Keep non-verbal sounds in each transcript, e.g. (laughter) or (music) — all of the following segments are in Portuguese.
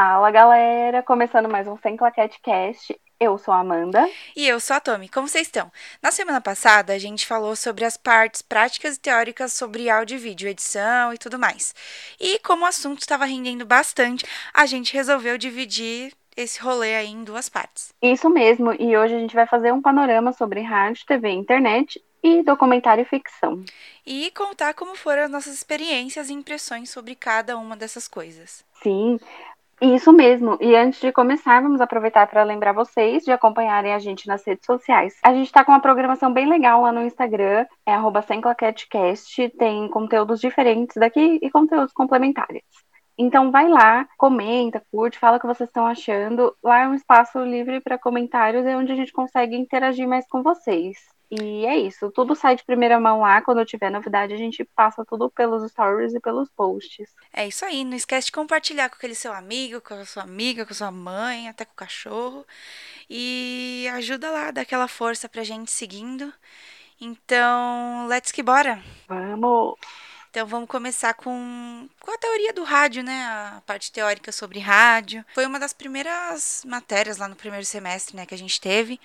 Fala galera, começando mais um Sem Claquete Cast. Eu sou a Amanda. E eu sou a Tommy. Como vocês estão? Na semana passada, a gente falou sobre as partes práticas e teóricas sobre áudio e vídeo, edição e tudo mais. E como o assunto estava rendendo bastante, a gente resolveu dividir esse rolê aí em duas partes. Isso mesmo, e hoje a gente vai fazer um panorama sobre rádio, TV e internet e documentário e ficção. E contar como foram as nossas experiências e impressões sobre cada uma dessas coisas. Sim, isso mesmo. E antes de começar, vamos aproveitar para lembrar vocês de acompanharem a gente nas redes sociais. A gente está com uma programação bem legal lá no Instagram, é @semclaquetcast, tem conteúdos diferentes daqui e conteúdos complementares. Então vai lá, comenta, curte, fala o que vocês estão achando. Lá é um espaço livre para comentários, é onde a gente consegue interagir mais com vocês. E é isso, tudo sai de primeira mão lá. Quando tiver novidade, a gente passa tudo pelos stories e pelos posts. É isso aí, não esquece de compartilhar com aquele seu amigo, com a sua amiga, com a sua mãe, até com o cachorro. E ajuda lá, dá aquela força pra gente seguindo. Então, let's que bora! Vamos! Então vamos começar com, com a teoria do rádio, né? A parte teórica sobre rádio. Foi uma das primeiras matérias lá no primeiro semestre, né, que a gente teve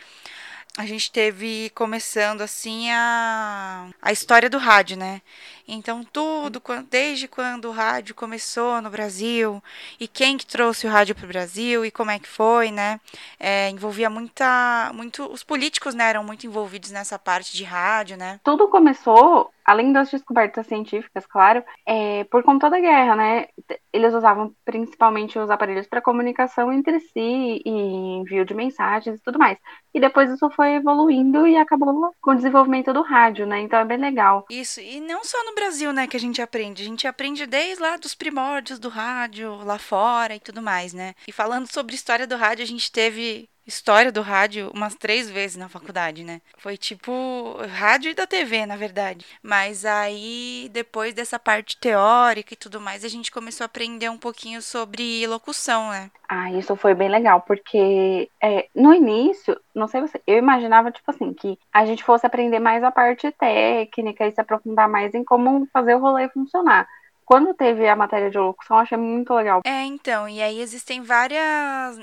a gente teve começando assim a, a história do rádio, né? Então tudo, desde quando o rádio começou no Brasil e quem que trouxe o rádio para o Brasil e como é que foi, né? É, envolvia muita, muito, os políticos, né, eram muito envolvidos nessa parte de rádio, né? Tudo começou além das descobertas científicas, claro, é, por conta da guerra, né? Eles usavam principalmente os aparelhos para comunicação entre si e envio de mensagens e tudo mais. E depois isso foi evoluindo e acabou com o desenvolvimento do rádio, né? Então é bem legal. Isso, e não só no Brasil, né, que a gente aprende. A gente aprende desde lá dos primórdios do rádio, lá fora e tudo mais, né? E falando sobre história do rádio, a gente teve história do rádio umas três vezes na faculdade, né? Foi tipo rádio e da TV, na verdade. Mas aí, depois dessa parte teórica e tudo mais, a gente começou a aprender um pouquinho sobre locução, né? Ah, isso foi bem legal, porque é, no início, não sei você, eu imaginava, tipo assim, que a gente fosse aprender mais a parte técnica e se aprofundar mais em como fazer o rolê funcionar quando teve a matéria de locução, achei muito legal. É, então, e aí existem várias.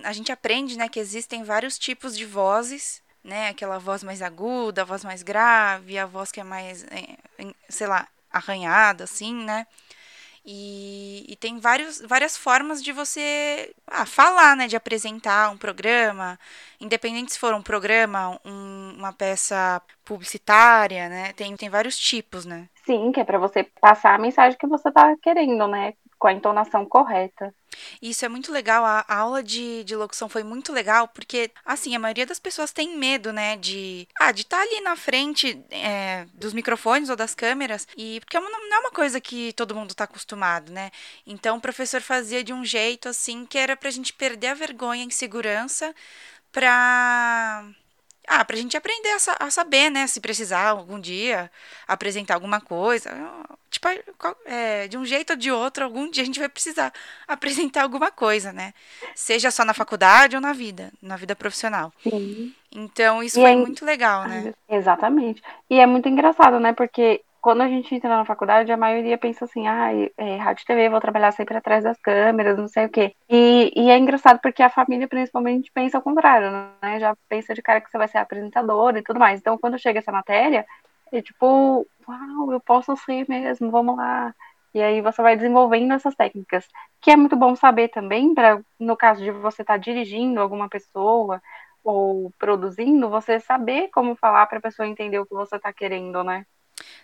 A gente aprende, né, que existem vários tipos de vozes, né? Aquela voz mais aguda, a voz mais grave, a voz que é mais, é, sei lá, arranhada, assim, né? E, e, tem vários, várias formas de você ah, falar, né? De apresentar um programa, independente se for um programa, um, uma peça publicitária, né? Tem, tem vários tipos, né? Sim, que é para você passar a mensagem que você tá querendo, né? Com a entonação correta. Isso é muito legal. A, aula de, de locução foi muito legal, porque, assim, a maioria das pessoas tem medo, né, de ah, de estar tá ali na frente é, dos microfones ou das câmeras, e porque é não é uma coisa que todo mundo está acostumado, né? Então o professor fazia de um jeito assim que era pra gente perder a vergonha em segurança pra ah, pra gente aprender a, a, saber, né? Se precisar algum dia apresentar alguma coisa. Tipo, é, de um jeito ou de outro, algum dia a gente vai precisar (laughs) apresentar alguma coisa, né? Seja só na faculdade ou na vida, na vida profissional. Sim. Então, isso e foi é... muito legal, né? Exatamente. E é muito engraçado, né? Porque quando a gente entra na faculdade, a maioria pensa assim, ah, é, rádio TV, vou trabalhar sempre atrás das câmeras, não sei o quê. E, e, é engraçado porque a família, principalmente, pensa ao contrário, né? Já pensa de cara que você vai ser apresentadora e tudo mais. Então, quando chega essa matéria, é tipo, uau, eu posso ser mesmo, vamos lá. E aí você vai desenvolvendo essas técnicas, que é muito bom saber também, para no caso de você estar tá dirigindo alguma pessoa ou produzindo, você saber como falar para a pessoa entender o que você está querendo, né?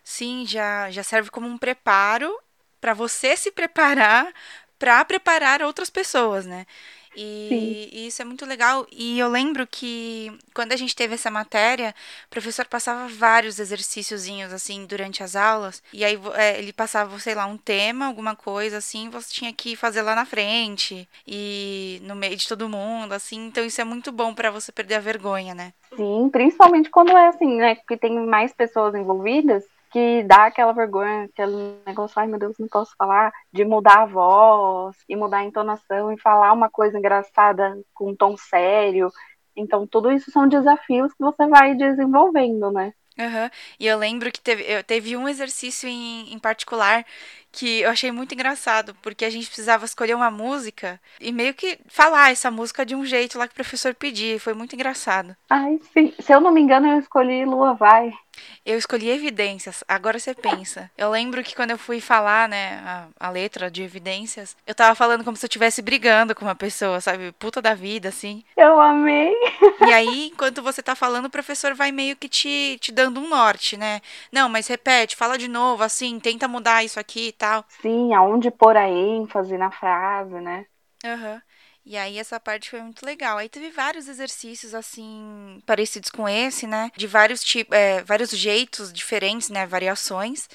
Sim, já, já serve como um preparo para você se preparar para preparar outras pessoas, né? E, e, isso é muito legal. E eu lembro que quando a gente teve essa matéria, o professor passava vários exercíciozinhos assim durante as aulas. E aí é, ele passava, sei lá, um tema, alguma coisa assim, você tinha que fazer lá na frente e no meio de todo mundo, assim. Então isso é muito bom para você perder a vergonha, né? Sim, principalmente quando é assim, né? Que tem mais pessoas envolvidas que dá aquela vergonha, aquele negócio, ai meu Deus, não posso falar, de mudar a voz e mudar a entonação e falar uma coisa engraçada com um tom sério. Então, tudo isso são desafios que você vai desenvolvendo, né? Uhum. E eu lembro que teve, eu, teve um exercício em, em particular que eu achei muito engraçado, porque a gente precisava escolher uma música e meio que falar essa música de um jeito lá que o professor pedia. Foi muito engraçado. Ai, sim. Se eu não me engano, eu escolhi Lua Vai. Eu escolhi evidências. Agora você pensa. Eu lembro que quando eu fui falar, né, a, a letra de evidências, eu tava falando como se eu estivesse brigando com uma pessoa, sabe? Puta da vida, assim. Eu amei. (laughs) E aí, enquanto você tá falando, o professor vai meio que te, te dando um norte, né? Não, mas repete, fala de novo, assim, tenta mudar isso aqui e tal. Sim, aonde pôr a ênfase na frase, né? Aham. Uhum. E aí essa parte foi muito legal. Aí teve vários exercícios assim parecidos com esse, né? De vários tipos, é, vários jeitos diferentes, né? Variações.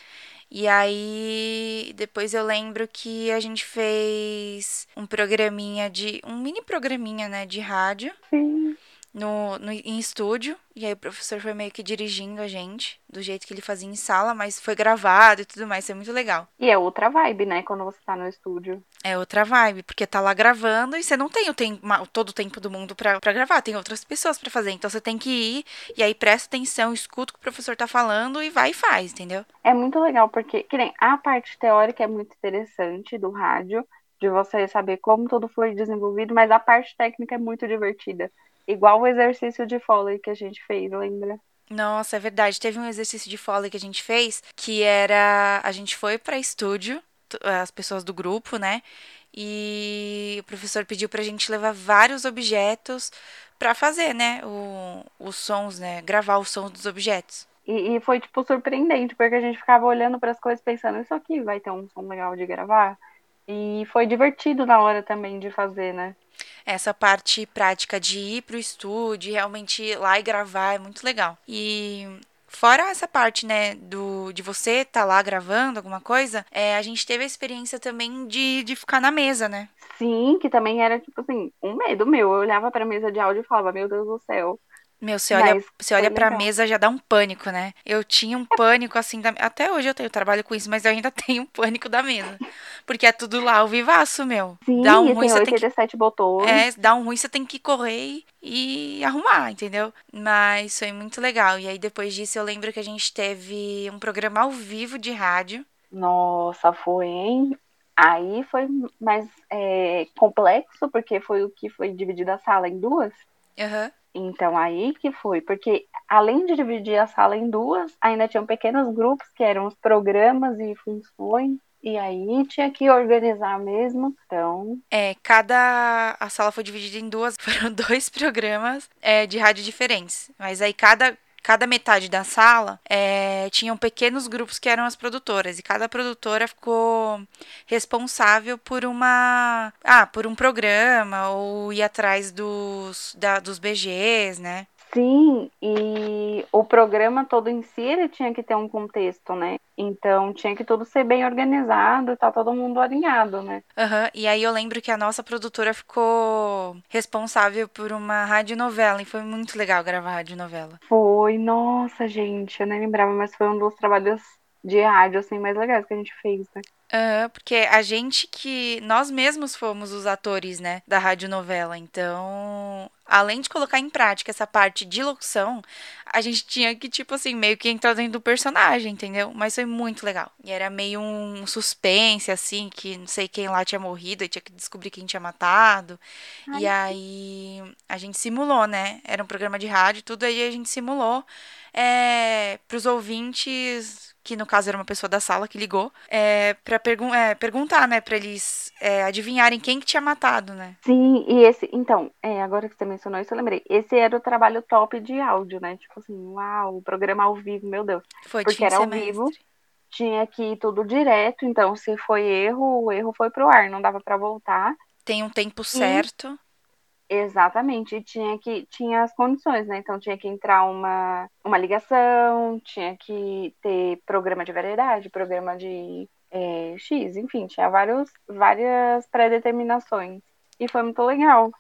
E aí depois eu lembro que a gente fez um programinha de um mini programinha, né? De rádio. Sim no, no, em estúdio. E aí o professor foi meio que dirigindo a gente, do jeito que ele fazia em sala, mas foi gravado e tudo mais, foi muito legal. E é outra vibe, né, quando você tá no estúdio. É outra vibe, porque tá lá gravando e você não tem o tempo, todo o tempo do mundo pra, pra gravar, tem outras pessoas para fazer. Então você tem que ir e aí presta atenção, escuta o que o professor tá falando e vai e faz, entendeu? É muito legal, porque que nem a parte teórica é muito interessante do rádio, de você saber como tudo foi desenvolvido, mas a parte técnica é muito divertida. Igual o exercício de Foley que a gente fez, lembra? Nossa, é verdade. Teve um exercício de Foley que a gente fez que era. A gente foi para estúdio, as pessoas do grupo, né? E o professor pediu pra gente levar vários objetos para fazer, né? O, os sons, né? Gravar os sons dos objetos. E, e foi, tipo, surpreendente, porque a gente ficava olhando para as coisas pensando, isso aqui vai ter um som legal de gravar. E foi divertido na hora também de fazer, né? Essa parte prática de ir pro estúdio, realmente ir lá e gravar é muito legal. E Fora essa parte, né, do, de você estar tá lá gravando alguma coisa, é, a gente teve a experiência também de, de ficar na mesa, né? Sim, que também era, tipo assim, um medo meu. Eu olhava pra mesa de áudio e falava, meu Deus do céu, meu, você olha, você olha pra mesa já dá um pânico, né? Eu tinha um pânico assim, da... até hoje eu tenho trabalho com isso, mas eu ainda (laughs) tenho um pânico da mesa. Porque é tudo lá, o vivaço, meu. Sim, dá um ruim, você tem que botões. É, dá um ruim, você tem que correr e... e arrumar, entendeu? Mas foi muito legal. E aí depois disso eu lembro que a gente teve um programa ao vivo de rádio. Nossa, foi, hein? Aí foi mais é, complexo, porque foi o que foi dividido a sala em duas. Aham. Uhum. Então, aí que foi, porque além de dividir a sala em duas, ainda tinham pequenos grupos que eram os programas e funções. E aí tinha que organizar mesmo, então... É, cada... A sala foi dividida em duas, (laughs) foram dois programas é, de rádio diferentes. Mas aí cada cada metade da sala é, tinham pequenos grupos que eram as produtoras e cada produtora ficou responsável por uma ah por um programa ou ir atrás dos da, dos BGs né Sim, e o programa todo em si ele tinha que ter um contexto, né? Então tinha que tudo ser bem organizado, tá todo mundo alinhado, né? Uhum. E aí eu lembro que a nossa produtora ficou responsável por uma radionovela e foi muito legal gravar radionovela. Foi, nossa, gente, eu nem lembrava, mas foi um dos trabalhos de rádio assim mais legais que a gente fez, né? Uhum, porque a gente que. Nós mesmos fomos os atores, né? Da radionovela. Então, além de colocar em prática essa parte de locução, a gente tinha que, tipo assim, meio que entrar dentro do personagem, entendeu? Mas foi muito legal. E era meio um suspense, assim, que não sei quem lá tinha morrido e tinha que descobrir quem tinha matado. Ai, e aí a gente simulou, né? Era um programa de rádio, tudo aí a gente simulou é, para os ouvintes que no caso era uma pessoa da sala que ligou, é, para pergun é, perguntar, né, para eles é, adivinharem quem que tinha matado, né? Sim, e esse, então, é, agora que você mencionou isso, eu lembrei. Esse era o trabalho top de áudio, né? Tipo assim, uau, o programa ao vivo, meu Deus. Foi Porque era ao vivo, tinha que ir tudo direto, então se foi erro, o erro foi pro ar, não dava para voltar. Tem um tempo certo. Exatamente, tinha que tinha as condições, né? Então tinha que entrar uma, uma ligação, tinha que ter programa de variedade, programa de é, X, enfim, tinha vários, várias pré-determinações. E foi muito legal.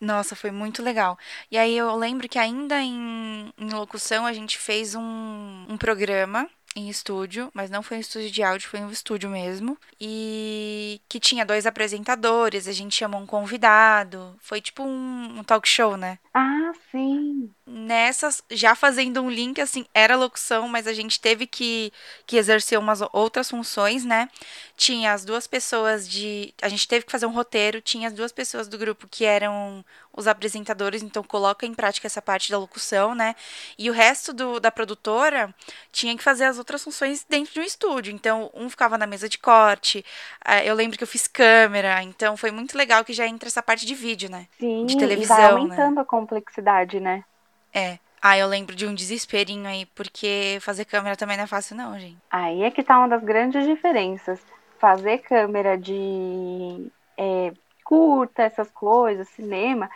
Nossa, foi muito legal. E aí eu lembro que ainda em, em locução a gente fez um, um programa em estúdio, mas não foi um estúdio de áudio, foi um estúdio mesmo. E que tinha dois apresentadores, a gente chamou um convidado. Foi tipo um, um talk show, né? Ah, sim. Nessas, já fazendo um link, assim, era locução, mas a gente teve que, que exercer umas outras funções, né? Tinha as duas pessoas de. A gente teve que fazer um roteiro, tinha as duas pessoas do grupo que eram os apresentadores, então coloca em prática essa parte da locução, né? E o resto do, da produtora tinha que fazer as outras funções dentro de um estúdio. Então, um ficava na mesa de corte, eh, eu lembro que eu fiz câmera, então foi muito legal que já entra essa parte de vídeo, né? Sim, de e televisão. vai né? aumentando a complexidade, né? É. Ah, eu lembro de um desesperinho aí, porque fazer câmera também não é fácil, não, gente. Aí é que tá uma das grandes diferenças. Fazer câmera de é, curta, essas coisas, cinema,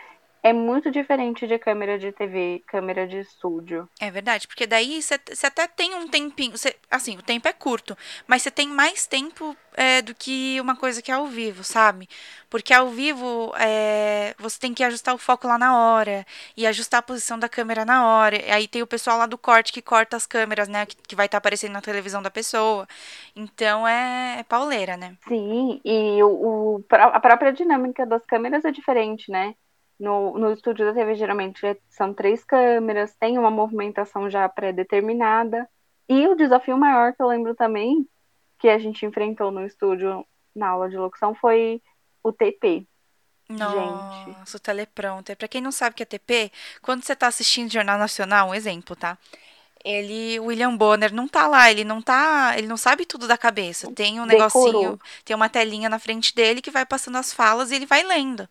é muito diferente de câmera de TV, câmera de estúdio. É verdade, porque daí você até tem um tempinho. Cê, assim, o tempo é curto, mas você tem mais tempo é, do que uma coisa que é ao vivo, sabe? Porque ao vivo é, você tem que ajustar o foco lá na hora e ajustar a posição da câmera na hora. E aí tem o pessoal lá do corte que corta as câmeras, né? Que, que vai estar tá aparecendo na televisão da pessoa. Então é, é pauleira, né? Sim, e o, o, a própria dinâmica das câmeras é diferente, né? No, no estúdio da TV, geralmente, são três câmeras, tem uma movimentação já pré-determinada. E o desafio maior que eu lembro também, que a gente enfrentou no estúdio, na aula de locução, foi o TP. Nossa, gente. o teleprompter. Pra quem não sabe o que é TP, quando você tá assistindo Jornal Nacional, um exemplo, tá? Ele, William Bonner, não tá lá, ele não tá, ele não sabe tudo da cabeça. Tem um Decorou. negocinho, tem uma telinha na frente dele que vai passando as falas e ele vai lendo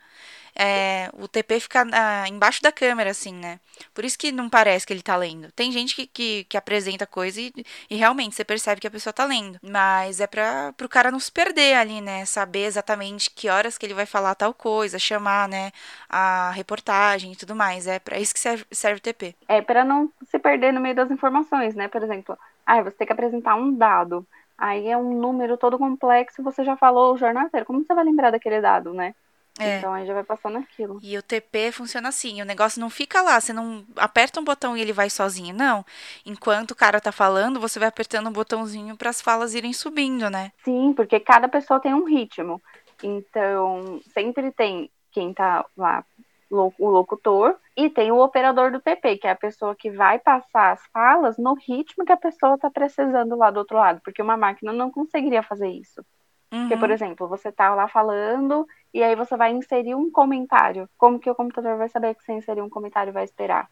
é, o TP fica ah, embaixo da câmera, assim, né? Por isso que não parece que ele tá lendo. Tem gente que, que, que apresenta coisa e, e, realmente você percebe que a pessoa tá lendo. Mas é para pro cara não se perder ali, né? Saber exatamente que horas que ele vai falar tal coisa, chamar, né? A reportagem e tudo mais. É para isso que serve, serve o TP. É para não se perder no meio das informações, né? Por exemplo, ah, você tem que apresentar um dado. Aí é um número todo complexo, você já falou o jornal inteiro. Como você vai lembrar daquele dado, né? É. Então aí já vai passando aquilo. E o TP funciona assim, o negócio não fica lá, você não aperta um botão e ele vai sozinho, não. Enquanto o cara tá falando, você vai apertando um botãozinho para as falas irem subindo, né? Sim, porque cada pessoa tem um ritmo. Então, sempre tem quem tá lá, o locutor, e tem o operador do TP, que é a pessoa que vai passar as falas no ritmo que a pessoa tá precisando lá do outro lado, porque uma máquina não conseguiria fazer isso. Uhum. Porque, por exemplo, você tá lá falando e aí você vai inserir um comentário. Como que o computador vai saber que você inseriu um comentário e vai esperar?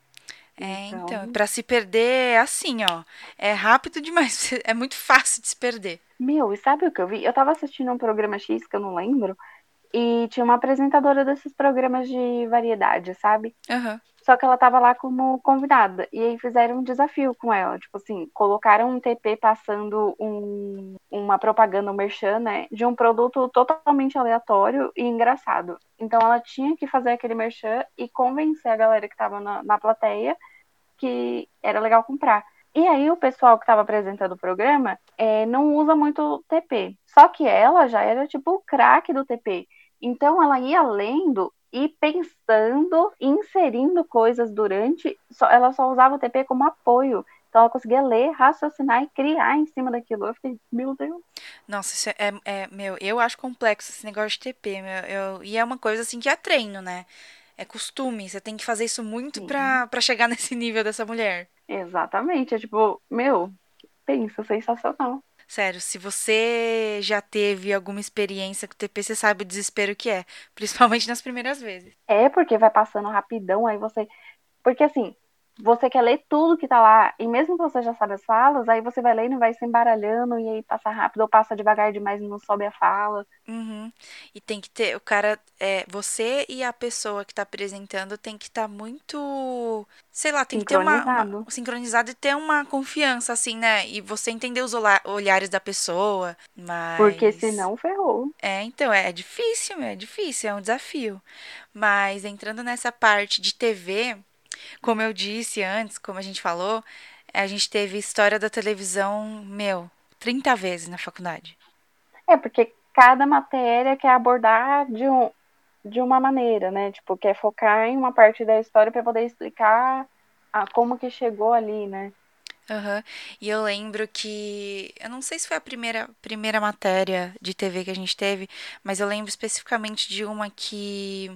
É, então, então para se perder é assim, ó. É rápido demais, (laughs) é muito fácil de se perder. Meu, e sabe o que eu vi? Eu tava assistindo um programa X que eu não lembro, e tinha uma apresentadora desses programas de variedade, sabe? Uhum. Só que ela tava lá como convidada. E aí fizeram um desafio com ela. Tipo assim, colocaram um TP passando um, uma propaganda, um merchan, né? De um produto totalmente aleatório e engraçado. Então ela tinha que fazer aquele merchan e convencer a galera que tava na, na plateia que era legal comprar. E aí o pessoal que estava apresentando o programa é, não usa muito TP. Só que ela já era tipo o craque do TP. Então ela ia lendo e pensando, inserindo coisas durante, só, ela só usava o TP como apoio. Então ela conseguia ler, raciocinar e criar em cima daquilo. Eu fiquei, meu Deus. Nossa, isso é, é meu, eu acho complexo esse negócio de TP, meu, eu, e é uma coisa assim que é treino, né? É costume, você tem que fazer isso muito pra, pra chegar (laughs) nesse nível dessa mulher. Exatamente, é tipo, meu, pensa, sensacional. Sério, se você já teve alguma experiência com o TP, você sabe o desespero que é. (laughs) Principalmente nas primeiras vezes. É, porque vai passando rapidão, aí você. Porque assim, você quer ler tudo que tá lá, e mesmo que você já sabe as falas, aí você vai lendo e vai se embaralhando, e aí passa rápido, ou passa devagar demais e não sobe a fala. Uhum. E tem que ter, o cara, é, você e a pessoa que tá apresentando tem que estar tá muito, sei lá, tem que ter uma, uma, sincronizado e ter uma confiança, assim, né? E você entender os olhares da pessoa, mas... Porque senão ferrou. É, então, é, é difícil, é difícil, é um desafio. Mas entrando nessa parte de TV como eu disse antes, como a gente falou, a gente teve história da televisão, meu, 30 vezes na faculdade. É, porque cada matéria quer abordar de, um, de uma maneira, né? Tipo, quer focar em uma parte da história para poder explicar a, como que chegou ali, né? Uhum. E eu lembro que. Eu não sei se foi a primeira, primeira matéria de TV que a gente teve, mas eu lembro especificamente de uma que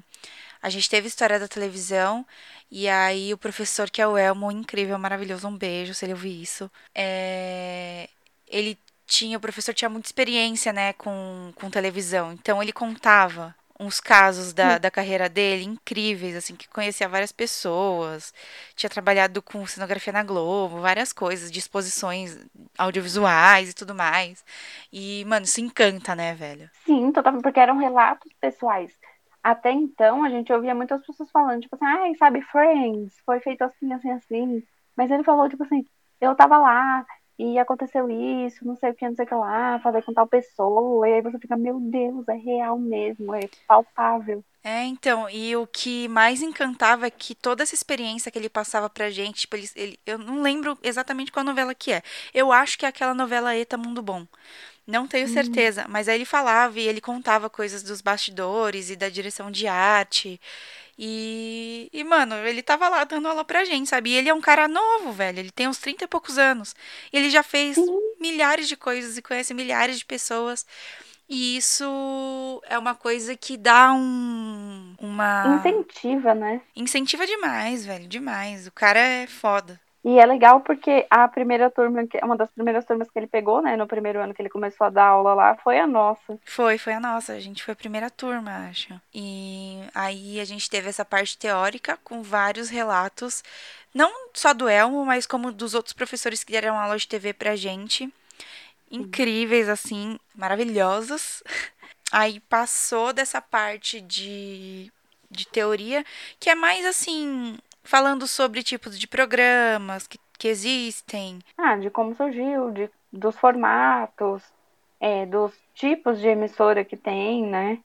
A gente teve história da televisão, e aí o professor, que é o Elmo, incrível, maravilhoso, um beijo se ele ouvir isso. É... Ele tinha, o professor tinha muita experiência, né, com, com televisão. Então ele contava uns casos da, da carreira dele incríveis, assim, que conhecia várias pessoas, tinha trabalhado com cenografia na Globo, várias coisas, de exposições audiovisuais e tudo mais. E, mano, isso encanta, né, velho? Sim, totalmente, porque eram relatos pessoais. Até então, a gente ouvia muitas pessoas falando, tipo assim, ai, sabe, Friends, foi feito assim, assim, assim. Mas ele falou, tipo assim, eu tava lá, e aconteceu isso, não sei o que, não sei o que lá, falei com tal pessoa, e aí você fica, meu Deus, é real mesmo, é palpável. É, então, e o que mais encantava é que toda essa experiência que ele passava pra gente, tipo, ele, ele, eu não lembro exatamente qual novela que é. Eu acho que é aquela novela Eta Mundo Bom. Não tenho hum. certeza, hum. mas aí ele falava e ele contava coisas dos bastidores e da direção de arte. E, e, mano, ele tava lá dando aula pra gente, sabe? E ele é um cara novo, velho. Ele tem uns 30 e poucos anos. Ele já fez milhares de coisas e conhece milhares de pessoas. E isso é uma coisa que dá um. Uma. Incentiva, né? Incentiva demais, velho. Demais. O cara é foda. E é legal porque a primeira turma, uma das primeiras turmas que ele pegou, né, no primeiro ano que ele começou a dar aula lá, foi a nossa. Foi, foi a nossa. A gente foi a primeira turma, acho. E aí a gente teve essa parte teórica com vários relatos, não só do Elmo, mas como dos outros professores que deram aula de TV pra gente. Incríveis, assim, maravilhosos. (laughs) Aí passou dessa parte de, de teoria, que é mais assim, falando sobre tipos de programas que, que existem. Ah, de como surgiu, de, dos formatos, é, dos tipos de emissora que tem, né?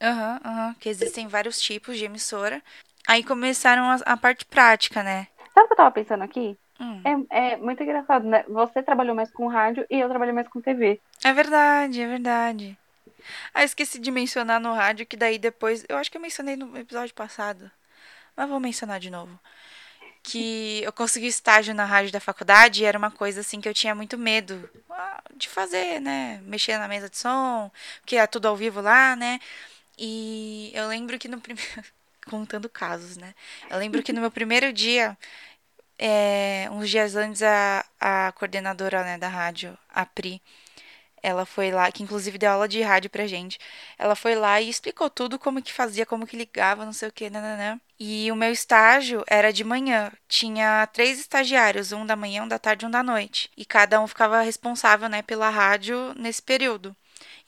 Aham, uhum, aham, uhum, que existem vários tipos de emissora. Aí começaram a, a parte prática, né? Sabe o que eu tava pensando aqui? Hum. É, é muito engraçado, né? Você trabalhou mais com rádio e eu trabalhei mais com TV. É verdade, é verdade. Ah, esqueci de mencionar no rádio que daí depois. Eu acho que eu mencionei no episódio passado mas vou mencionar de novo. Que eu consegui estágio na rádio da faculdade e era uma coisa assim que eu tinha muito medo ah, de fazer, né? Mexer na mesa de som, porque é tudo ao vivo lá, né? E eu lembro que no (laughs) primeiro. Contando casos, né? Eu lembro que no meu primeiro dia, é, uns dias antes, a, a coordenadora né, da rádio, a Pri, ela foi lá, que inclusive deu aula de rádio pra gente. Ela foi lá e explicou tudo, como que fazia, como que ligava, não sei o que, né E o meu estágio era de manhã. Tinha três estagiários, um da manhã, um da tarde e um da noite. E cada um ficava responsável, né, pela rádio nesse período.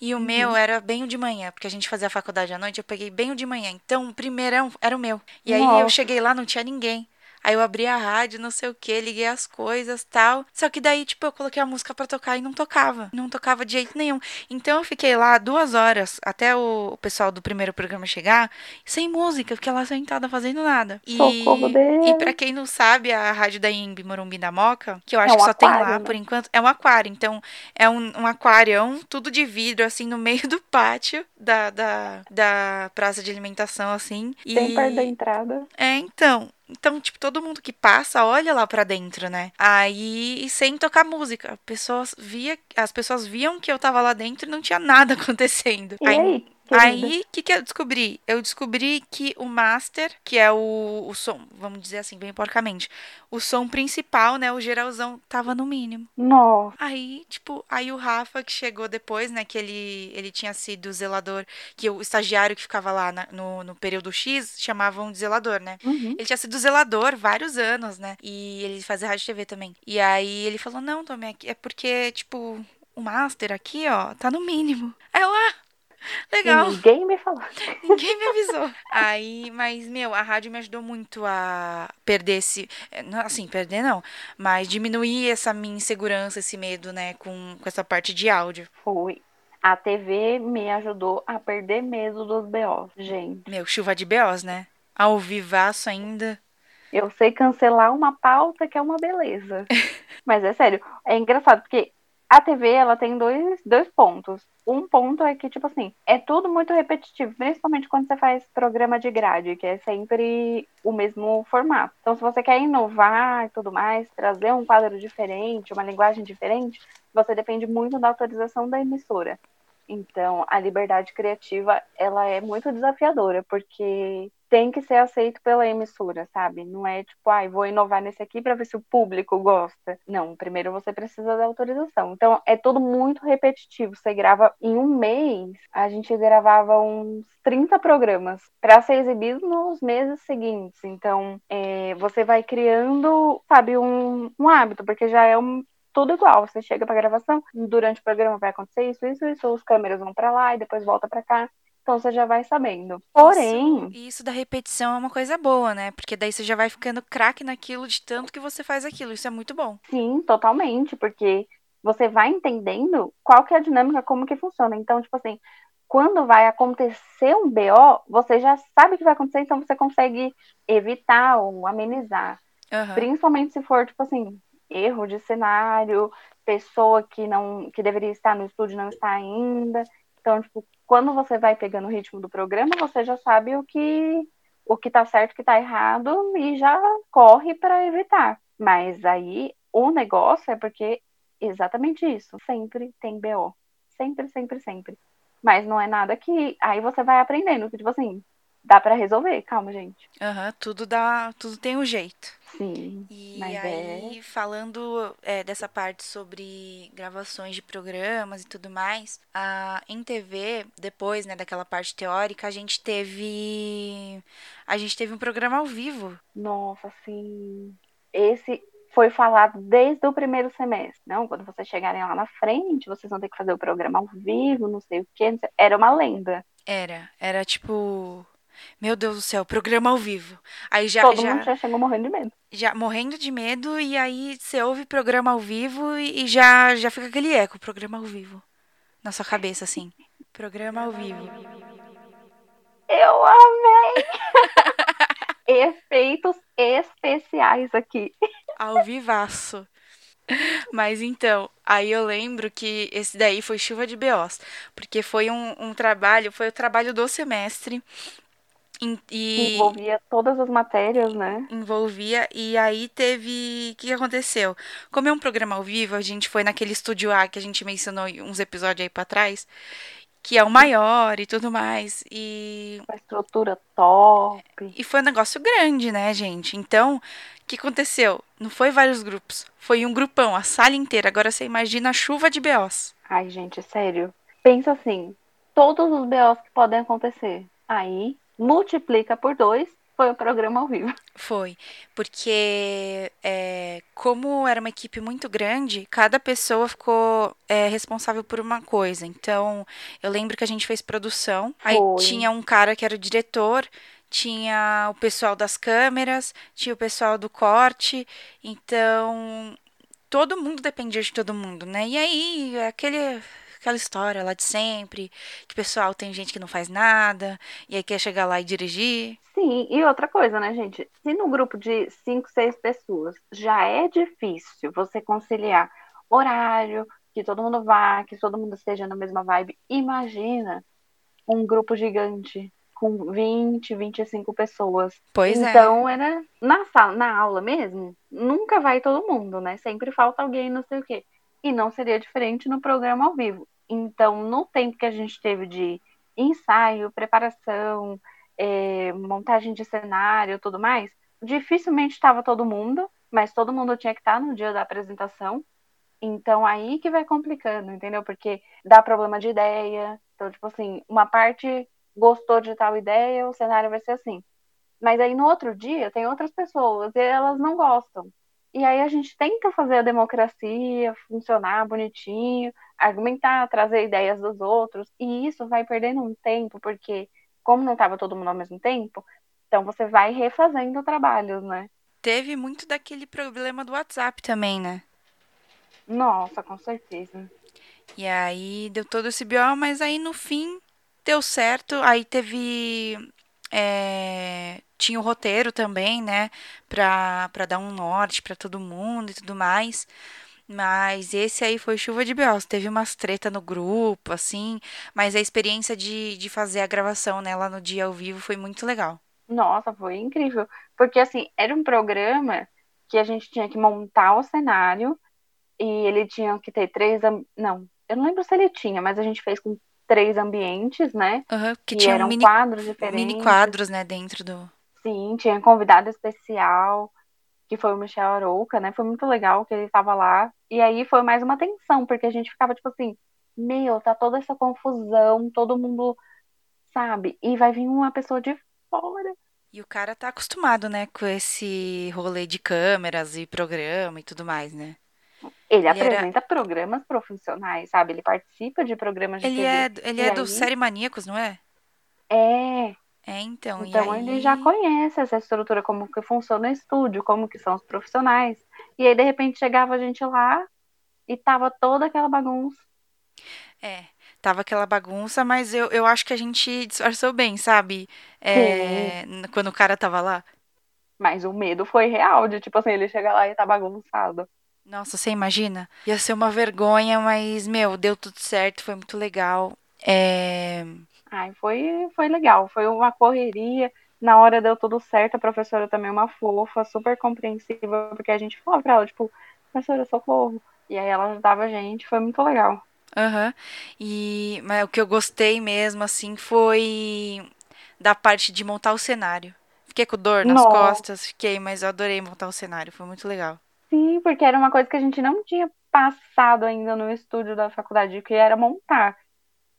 E o uhum. meu era bem o de manhã, porque a gente fazia a faculdade à noite, eu peguei bem o de manhã. Então, o primeirão era o meu. E aí Nossa. eu cheguei lá, não tinha ninguém. Aí eu abri a rádio, não sei o que, liguei as coisas tal. Só que daí, tipo, eu coloquei a música para tocar e não tocava. Não tocava de jeito nenhum. Então eu fiquei lá duas horas até o pessoal do primeiro programa chegar, sem música, fiquei lá sentada fazendo nada. E, e para quem não sabe, a rádio da Imbi Morumbi da Moca, que eu acho é um que só aquário, tem lá né? por enquanto, é um aquário. Então é um, um aquarião, tudo de vidro, assim, no meio do pátio da, da, da praça de alimentação, assim. Bem e... perto da entrada. É, então. Então, tipo, todo mundo que passa olha lá para dentro, né? Aí, sem tocar música, pessoas via, as pessoas viam que eu tava lá dentro e não tinha nada (laughs) acontecendo. E aí, aí Aí, o que, que eu descobri? Eu descobri que o master, que é o, o som, vamos dizer assim, bem porcamente, o som principal, né, o geralzão, tava no mínimo. Nossa. Aí, tipo, aí o Rafa, que chegou depois, né, que ele, ele tinha sido zelador, que o estagiário que ficava lá na, no, no período X chamavam de zelador, né? Uhum. Ele tinha sido zelador vários anos, né? E ele fazia rádio e TV também. E aí ele falou: Não, Tomé, é porque, tipo, o master aqui, ó, tá no mínimo. Aí eu, ah, Legal. E ninguém me falou. (laughs) Ninguém me avisou. Aí, mas, meu, a rádio me ajudou muito a perder esse. Eh, assim, perder não. Mas diminuir essa minha insegurança, esse medo, né, com, com essa parte de áudio. Foi. A TV me ajudou a perder medo dos BOs, gente. Meu, chuva de BOs, né? Ao vivaço ainda. Eu sei cancelar uma pauta que é uma beleza. (laughs) Mas é sério, é engraçado, porque a TV, ela tem dois, dois pontos. Um ponto é que, tipo assim, é tudo muito repetitivo, principalmente quando você faz programa de grade, que é sempre o mesmo formato. Então, se você quer inovar e tudo mais, trazer um quadro diferente, uma linguagem diferente, você depende muito da autorização da emissora. Então, a liberdade criativa, ela é muito desafiadora, porque tem que ser aceito pela emissora, sabe? Não é tipo, ai, ah, vou inovar nesse aqui para ver se o público gosta. Não, primeiro você precisa da autorização. Então é tudo muito repetitivo. Você grava em um mês, a gente gravava uns 30 programas para ser exibido nos meses seguintes. Então é, você vai criando, sabe, um, um hábito, porque já é um, tudo igual. Você chega para gravação, durante o programa vai acontecer isso, isso, isso, os câmeras vão para lá e depois volta para cá. Então você já vai sabendo. Porém. Isso, isso, da repetição é uma coisa boa, né? Porque daí você já vai ficando craque naquilo de tanto que você faz aquilo. Isso é muito bom. Sim, totalmente. Porque você vai entendendo qual que é a dinâmica, como que funciona. Então, tipo assim, quando vai acontecer um BO, você já sabe o que vai acontecer, então você consegue evitar ou amenizar. Uhum. Principalmente se for, tipo assim, erro de cenário, pessoa que não que deveria estar no estúdio não está ainda. Então, tipo, quando você vai pegando o ritmo do programa, você já sabe o que o que tá certo, o que tá errado e já corre para evitar. Mas aí o negócio é porque exatamente isso, sempre tem BO. Sempre, sempre, sempre. Mas não é nada que aí você vai aprendendo, que tipo assim, dá para resolver, calma, gente. Aham, uhum, tudo dá, tudo tem um jeito. Sim. E aí, é... falando é, dessa parte sobre gravações de programas e tudo mais, a, em TV, depois, né, daquela parte teórica, a gente teve. A gente teve um programa ao vivo. Nossa, sim. Esse foi falado desde o primeiro semestre. Não, quando vocês chegarem lá na frente, vocês vão ter que fazer o programa ao vivo, não sei o quê. Era uma lenda. Era. Era tipo meu Deus do céu, programa ao vivo. Aí já. Todo já, mundo já chegou morrendo de medo. Já morrendo de medo, e aí você ouve programa ao vivo e, e já, já fica aquele eco, programa ao vivo. Na sua cabeça, assim. Programa ao vivo. Eu amei! (laughs) Efeitos especiais aqui. Ao vivaço. Mas então, aí eu lembro que esse daí foi chuva de BOs, porque foi um, um trabalho, foi o trabalho do semestre, e, envolvia todas as matérias, né? Envolvia. E aí teve. O que aconteceu? Como é um programa ao vivo, a gente foi naquele estúdio A que a gente mencionou uns episódios aí pra trás. Que é o maior e tudo mais. E. Uma estrutura top. E foi um negócio grande, né, gente? Então, o que aconteceu? Não foi vários grupos. Foi um grupão, a sala inteira. Agora você imagina a chuva de BOs. Ai, gente, sério. Pensa assim: todos os BOs que podem acontecer. Aí multiplica por dois, foi o programa ao vivo. (laughs) Foi, porque é, como era uma equipe muito grande, cada pessoa ficou é, responsável por uma coisa. Então, eu lembro que a gente fez produção, aí tinha um cara que era o diretor, tinha o pessoal das câmeras, tinha o pessoal do corte, então todo mundo dependia de todo mundo, né? E aí, aquele aquela história lá de sempre, que pessoal tem gente que não faz nada, e aí quer chegar lá e dirigir. Sim, e outra coisa, né, gente? Se no grupo de cinco, seis pessoas já é difícil você conciliar horário, que todo mundo vá, que todo mundo esteja na mesma vibe, imagina um grupo gigante com 20, 25 pessoas. Pois então, é. Então, era na sala, na aula mesmo, nunca vai todo mundo, né? Sempre falta alguém, não sei o quê. E não seria diferente no programa ao vivo. Então, no tempo que a gente teve de ensaio, preparação, é, montagem de cenário, tudo mais, dificilmente estava todo mundo, mas todo mundo tinha que estar no dia da apresentação. Então, aí que vai complicando, entendeu? Porque dá problema de ideia. Então, tipo assim, uma parte gostou de tal ideia, o cenário vai ser assim. Mas aí no outro dia tem outras pessoas e elas não gostam. E aí a gente tenta fazer a democracia funcionar bonitinho, argumentar, trazer ideias dos outros, e isso vai perdendo um tempo, porque como não estava todo mundo ao mesmo tempo, então você vai refazendo trabalhos, né? Teve muito daquele problema do WhatsApp também, né? Nossa, com certeza. E aí deu todo esse BO, mas aí no fim deu certo. Aí teve é, tinha o roteiro também, né, pra, pra dar um norte para todo mundo e tudo mais. Mas esse aí foi chuva de belos. Teve umas treta no grupo, assim. Mas a experiência de, de fazer a gravação, né, lá no dia ao vivo foi muito legal. Nossa, foi incrível. Porque, assim, era um programa que a gente tinha que montar o cenário e ele tinha que ter três. Não, eu não lembro se ele tinha, mas a gente fez com três ambientes, né? Uhum, que E tinha eram mini, quadros diferentes. mini quadros, né, dentro do. Sim, tinha convidado especial, que foi o Michel Arouca, né? Foi muito legal que ele estava lá. E aí foi mais uma tensão, porque a gente ficava tipo assim, meu, tá toda essa confusão, todo mundo, sabe? E vai vir uma pessoa de fora. E o cara tá acostumado, né, com esse rolê de câmeras e programa e tudo mais, né? Ele, Ele era- apresenta programas profissionais, sabe? Ele participa de programas de Ele TV. é, ele é do aí- Série Maníacos, não é? É, É, então. então aí... ele já conhece essa estrutura, como que funciona o estúdio, como que são os profissionais. E aí, de repente, chegava a gente lá e tava toda aquela bagunça. É, tava aquela bagunça, mas eu, eu acho que a gente disfarçou bem, sabe? É, quando o cara tava lá. Mas o medo foi real, de tipo assim, ele chega lá e tá bagunçado. Nossa, você imagina? Ia ser uma vergonha, mas, meu, deu tudo certo, foi muito legal. É, Ai, foi, foi legal, foi uma correria. Na hora deu tudo certo, a professora também é uma fofa, super compreensiva, porque a gente falava pra ela, tipo, professora, socorro. E aí ela ajudava a gente, foi muito legal. Aham. E mas o que eu gostei mesmo, assim, foi da parte de montar o cenário. Fiquei com dor nas Nossa. costas, fiquei, mas eu adorei montar o cenário, foi muito legal. Sim, porque era uma coisa que a gente não tinha passado ainda no estúdio da faculdade, que era montar.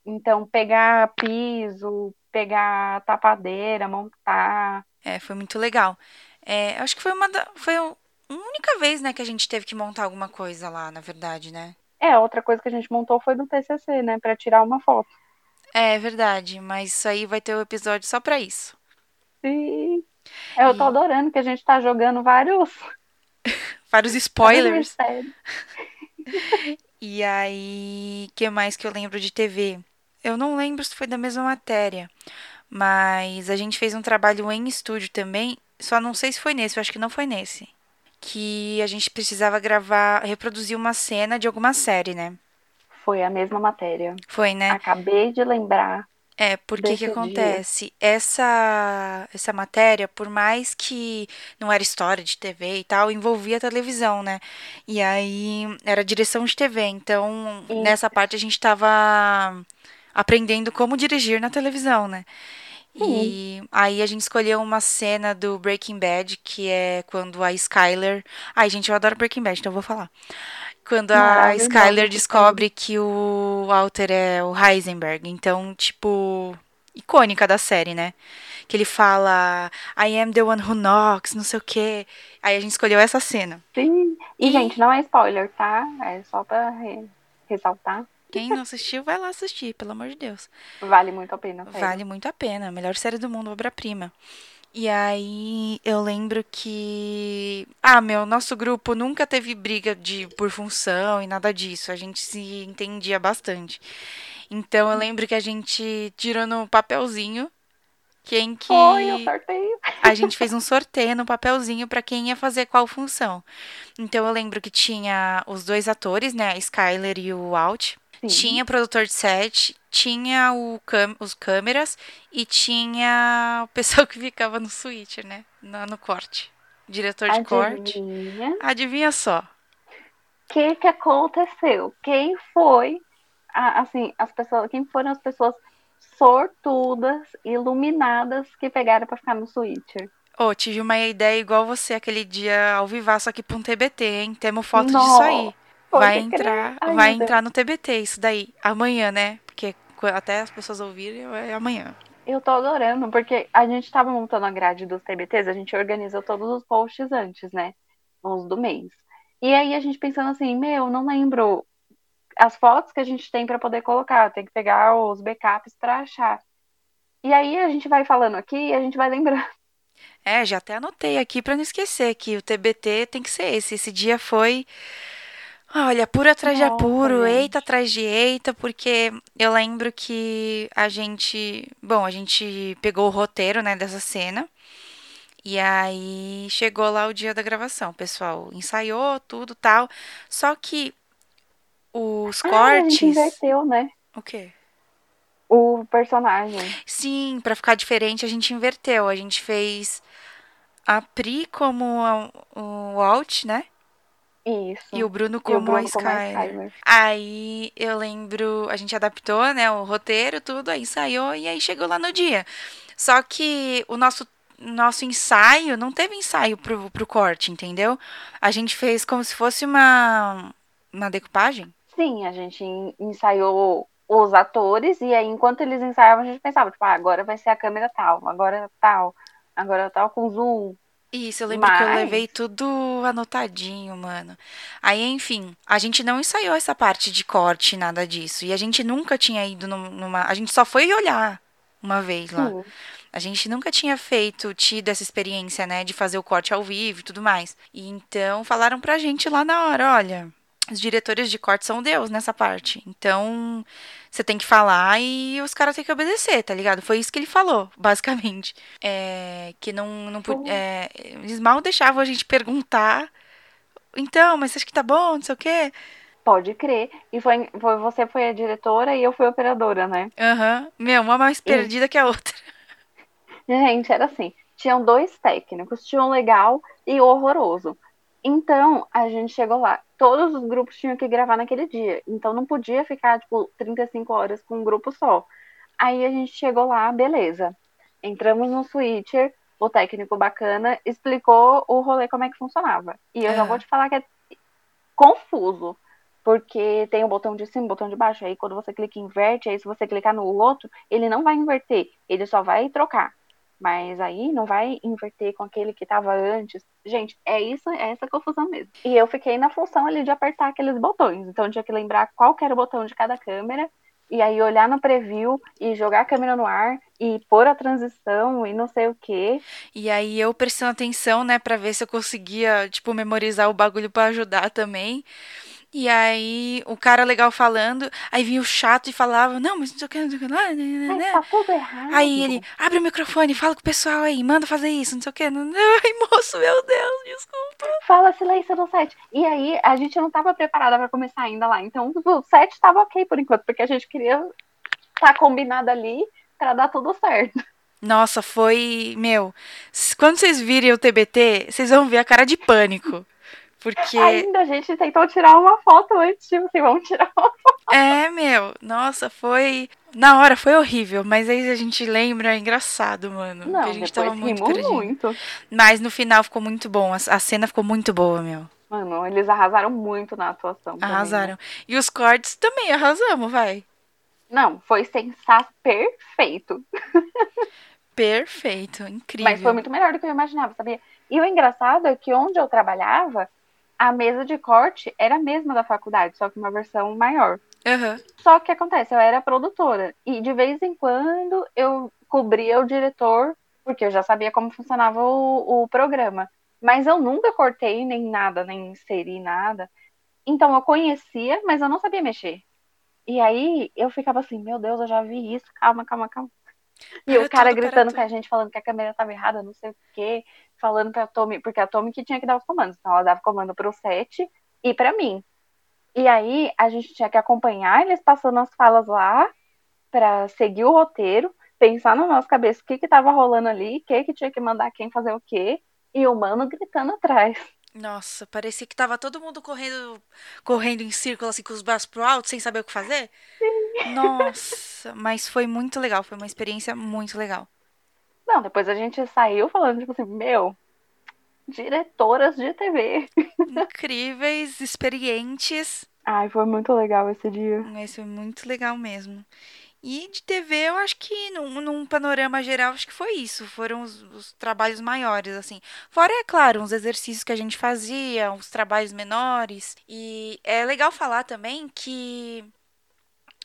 Então, pegar piso, pegar tapadeira, montar. É, foi muito legal. É, eu acho que foi uma da, foi a única vez, né, que a gente teve que montar alguma coisa lá, na verdade, né? É, outra coisa que a gente montou foi no TCC, né, Pra tirar uma foto. É verdade, mas isso aí vai ter um episódio só pra isso. Sim. Eu tô E- adorando que a gente tá jogando vários, (laughs) Vários spoilers. (laughs) E aí, que mais que eu lembro de TV? Eu não lembro se foi da mesma matéria, mas a gente fez um trabalho em estúdio também, só não sei se foi nesse, eu acho que não foi nesse. Que a gente precisava gravar, reproduzir uma cena de alguma série, né? Foi a mesma matéria. Foi, né? Acabei de lembrar. É, porque que dia. acontece? Essa essa matéria, por mais que não era história de TV e tal, envolvia televisão, né? E aí era direção de TV, então Isso. nessa parte a gente tava aprendendo como dirigir na televisão, né? E aí a gente escolheu uma cena do Breaking Bad, que é quando a Skyler. Ai, gente, eu adoro Breaking Bad, então eu vou falar. Quando a Maravilhosa Skyler essa descobre que o Walter é o Heisenberg. Então, tipo, icônica da série, né? Que ele fala I am the one who knocks, não sei o quê. Aí a gente escolheu essa cena. Sim. E, E- gente, não é spoiler, tá? É só pra re- ressaltar. Quem não assistiu, vai lá assistir, pelo amor de Deus. Vale muito a pena, sério. Vale muito a pena. Melhor série do mundo, obra-prima. E aí eu lembro que. Ah, meu, nosso grupo nunca teve briga de por função e nada disso. A gente se entendia bastante. Então eu lembro que a gente tirou no papelzinho quem que. Foi o sorteio. A gente fez um sorteio no papelzinho pra quem ia fazer qual função. Então eu lembro que tinha os dois atores, né? A Skyler e o Walt. Sim. Tinha produtor de set, tinha cam- os câmeras e tinha o pessoal que ficava no switch, né? No, no corte. Diretor de corte. Adivinha Adivinha só. o que que aconteceu? Quem foi, a- assim, as pessoas, quem foram as pessoas sortudas, iluminadas que pegaram pra ficar no Switcher? Ô, tive uma ideia igual você aquele dia ao vivaço aqui pra um TBT, hein? Temos foto disso Nossa, aí. Pode Vai entrar, Ai, vai entrar no TBT isso daí. Amanhã, né? Porque qu- até as pessoas ouvirem é amanhã. Eu tô adorando, porque a gente tava montando a grade dos TBTs, a gente organizou todos os posts antes, né? Os do mês. E aí a gente pensando assim, meu, não lembro as fotos que a gente tem pra poder colocar, tem que pegar os backups pra achar. E aí a gente vai falando aqui e a gente vai lembrando. (laughs) É, já até anotei aqui pra não esquecer que o TBT tem que ser esse. Esse dia foi, olha, puro atrás de apuro, eita atrás de eita, porque eu lembro que a gente, bom, a gente pegou o roteiro, né, dessa cena. E aí chegou lá o dia da gravação, o pessoal ensaiou tudo, tal. Só que os Ah, a gente cortes, inverteu, né? o quê? O personagem. Sim, pra ficar diferente, a gente inverteu. A gente fez a Pri como o Walt, né? Isso. E o Bruno E o como a Bruno como a Skyler. Skyler. Aí eu lembro, a gente adaptou, né, o roteiro, tudo, aí ensaiou e aí chegou lá no dia. Só que o nosso nosso ensaio não teve ensaio pro, pro corte, entendeu? A gente fez como se fosse uma uma decupagem. Sim, a gente en- ensaiou os atores e aí enquanto eles ensaiavam a gente pensava, tipo, ah, agora vai ser a câmera tal, agora tal, agora tal com zoom. Isso, eu lembro que eu Mas- levei tudo anotadinho, mano. Aí, enfim, a gente não ensaiou essa parte de corte, nada disso. E a gente nunca tinha ido num- numa. A gente só foi olhar uma vez lá. A gente nunca tinha feito, tido essa experiência, né, de fazer o corte ao vivo e tudo mais. E então falaram pra gente lá na hora, olha, os diretores de corte são Deus nessa parte. Então, você tem que falar e os caras têm que obedecer, tá ligado? Foi isso que ele falou, (laughs) basicamente. É, que não, não pu- Uhum. é, eles mal deixavam a gente perguntar. Então, mas você acha que tá bom, não sei o quê? Pode crer. E foi, foi você foi a diretora e eu fui a operadora, né? Aham. Meu, uma mais perdida que a outra. (laughs) Gente, era assim, tinham dois técnicos, tinha um legal e o horroroso. Então, a gente chegou lá, todos os grupos tinham que gravar naquele dia, então não podia ficar, tipo, 35 horas com um grupo só. Aí a gente chegou lá, beleza. Entramos no switcher, o técnico bacana explicou o rolê como é que funcionava. E eu já Ah. vou te falar que é confuso, porque tem o botão de cima, o botão de baixo, aí quando você clica em inverte, aí se você clicar no outro, ele não vai inverter, ele só vai trocar. Mas aí não vai inverter com aquele que estava antes. Gente, é isso, é essa confusão mesmo. E eu fiquei na função ali de apertar aqueles botões. Então tinha que lembrar qual era o botão de cada câmera. E aí olhar no preview e jogar a câmera no ar e pôr a transição e não sei o quê. E aí eu prestando atenção, né, pra ver se eu conseguia, tipo, memorizar o bagulho pra ajudar também. E aí o cara legal falando, aí vinha o chato e falava, não, mas não sei o que, não sei o que lá, né, né, né. tá tudo errado. Aí ele, abre o microfone, fala com o pessoal aí, manda fazer isso, não sei o que. (laughs) Ai, moço, meu Deus, desculpa. Fala silêncio no set. E aí a gente não tava preparada pra começar ainda lá. Então o set tava ok por enquanto, porque a gente queria estar combinado ali pra dar tudo certo. Nossa, foi, meu, quando vocês virem o TBT, vocês vão ver a cara de pânico. Porque Ainda a gente tentou tirar uma foto antes, tipo assim, vamos tirar uma É, meu, nossa, foi. Na hora foi horrível, mas aí a gente lembra, é engraçado, mano. Não, a gente tava muito perdido. muito. Mas no final ficou muito bom, a, cena ficou muito boa, meu. Mano, eles arrasaram muito na atuação. também, né? Arrasaram. E os cortes também arrasamos, vai. Não, foi sensacional, perfeito. Perfeito, incrível. Mas foi muito melhor do que eu imaginava, sabia? E o engraçado é que onde eu trabalhava, a mesa de corte era a mesma da faculdade, só que uma versão maior. Aham. Só que acontece, eu era produtora e de vez em quando eu cobria o diretor, porque eu já sabia como funcionava o, o programa. Mas eu nunca cortei nem nada, nem inseri nada. Então eu conhecia, mas eu não sabia mexer. E aí eu ficava assim, meu Deus, eu já vi isso, calma, calma, calma. E Para o cara tudo, para gritando com a gente, falando que a câmera estava errada, não sei o quê, falando pra Tommy, porque a Tommy que tinha que dar os comandos. Então ela dava comando pro set e pra mim. E aí a gente tinha que acompanhar eles passando as falas lá pra seguir o roteiro, pensar na nossa cabeça o que que tava rolando ali, o que que tinha que mandar quem fazer o quê, e o mano gritando atrás. Nossa, parecia que tava todo mundo correndo, correndo em círculo, assim, com os braços pro alto, sem saber o que fazer. Nossa, mas foi muito legal, foi uma experiência muito legal. Não, depois a gente saiu falando, tipo assim, meu, diretoras de TV. Incríveis, experientes. Ai, foi muito legal esse dia. Mas foi muito legal mesmo. E de TV, eu acho que num, num panorama geral, acho que foi isso. Foram os, os trabalhos maiores, assim. Fora, é claro, uns exercícios que a gente fazia, uns trabalhos menores. E é legal falar também que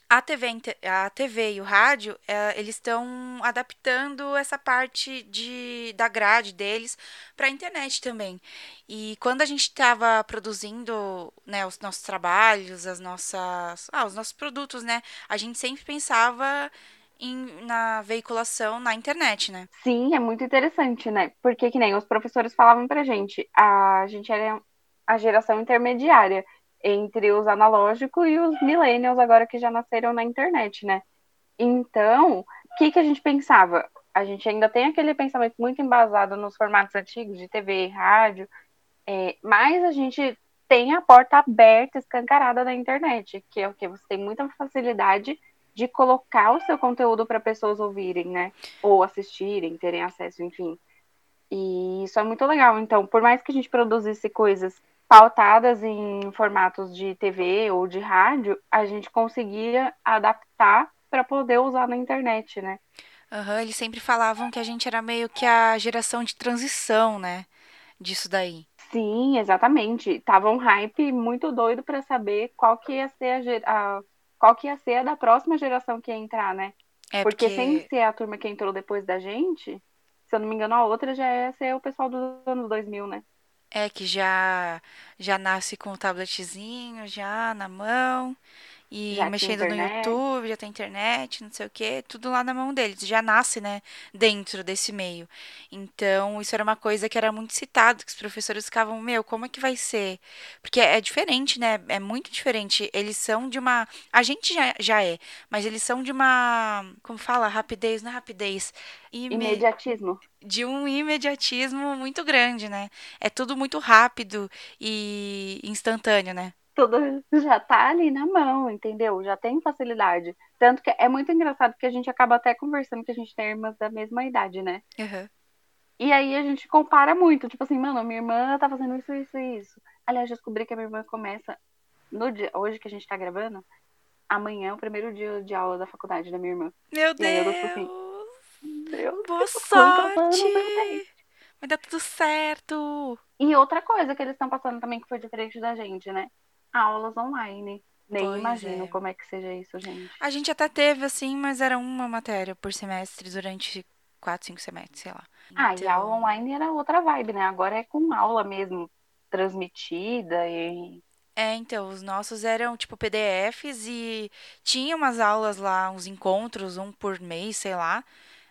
a TV, a TV e o rádio, é, eles estão adaptando essa parte de, da grade deles para a internet também. E quando a gente estava produzindo, né, os nossos trabalhos, as nossas, ah, os nossos produtos, né, a gente sempre pensava em, na veiculação na internet, né? Sim, é muito interessante, né? Porque que nem os professores falavam pra gente, a gente era a geração intermediária entre os analógicos e os millennials agora que já nasceram na internet, né? Então, o que que a gente pensava? A gente ainda tem aquele pensamento muito embasado nos formatos antigos de TV e rádio, é, mas a gente tem a porta aberta, escancarada na internet, que é o que você tem muita facilidade de colocar o seu conteúdo para pessoas ouvirem, né? Ou assistirem, terem acesso, enfim. E isso é muito legal. Então, por mais que a gente produzisse coisas pautadas em formatos de TV ou de rádio, a gente conseguia adaptar para poder usar na internet, né? Uhum, eles sempre falavam que a gente era meio que a geração de transição, né? Disso daí. Sim, exatamente. Tava um hype muito doido para saber qual que ia ser a, a, qual que ia ser a da próxima geração que ia entrar, né? É porque... porque sem ser a turma que entrou depois da gente, se eu não me engano, a outra já ia ser o pessoal dos anos 2000, né? É que já já nasce com o tabletzinho já na mão e já mexendo no YouTube, já tem internet, não sei o que, tudo lá na mão deles, já nasce, né, dentro desse meio. Então, isso era uma coisa que era muito citado, que os professores ficavam, meu, como é que vai ser? Porque é diferente, né, é muito diferente. Eles são de uma, a gente já, já é, mas eles são de uma, como fala, rapidez, não é rapidez, imediatismo. De um imediatismo muito grande, né? É tudo muito rápido e instantâneo, né? Tudo já tá ali na mão, entendeu? Já tem facilidade. Tanto que é muito engraçado que a gente acaba até conversando que a gente tem irmãs da mesma idade, né? Uhum. E aí a gente compara muito, tipo assim, mano, minha irmã tá fazendo isso, isso e isso. Aliás, descobri que a minha irmã começa no dia, hoje que a gente tá gravando, amanhã é o primeiro dia de aula da faculdade da minha irmã. Meu Deus! Assim, Deus Boa sorte! Vai dar tudo certo! E outra coisa que eles estão passando também que foi diferente da gente, né? Aulas online. Nem pois imagino é. como é que seja isso, gente. A gente até teve, assim, mas era uma matéria por semestre durante quatro, cinco semestres, sei lá. Ah, então... e a aula online era outra vibe, né? Agora é com aula mesmo, transmitida e. É, então, os nossos eram tipo PDFs e tinha umas aulas lá, uns encontros, um por mês, sei lá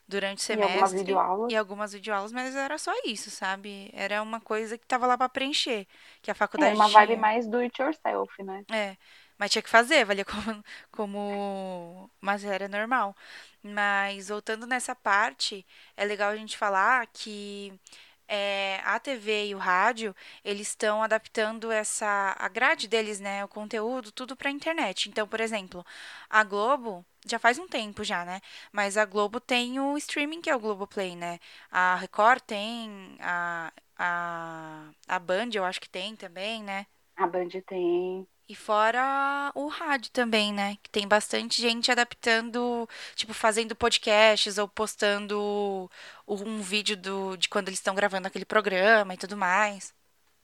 durante o semestre. E algumas videoaulas. E algumas videoaulas, mas era só isso, sabe? Era uma coisa que tava lá para preencher, que a faculdade É uma tinha. vibe mais do it yourself, né? É, mas tinha que fazer, valia (laughs) como, como matéria normal. Mas voltando nessa parte, é legal a gente falar que é, a TV e o rádio, eles estão adaptando essa a grade deles, né, o conteúdo, tudo para a internet. Então, por exemplo, a Globo já faz um tempo já, né? Mas a Globo tem o streaming que é o Globoplay, né? A Record tem, a, a, a Band eu acho que tem também, né? A Band tem. E fora o rádio também, né? Que tem bastante gente adaptando, tipo, fazendo podcasts ou postando um vídeo do, de quando eles estão gravando aquele programa e tudo mais.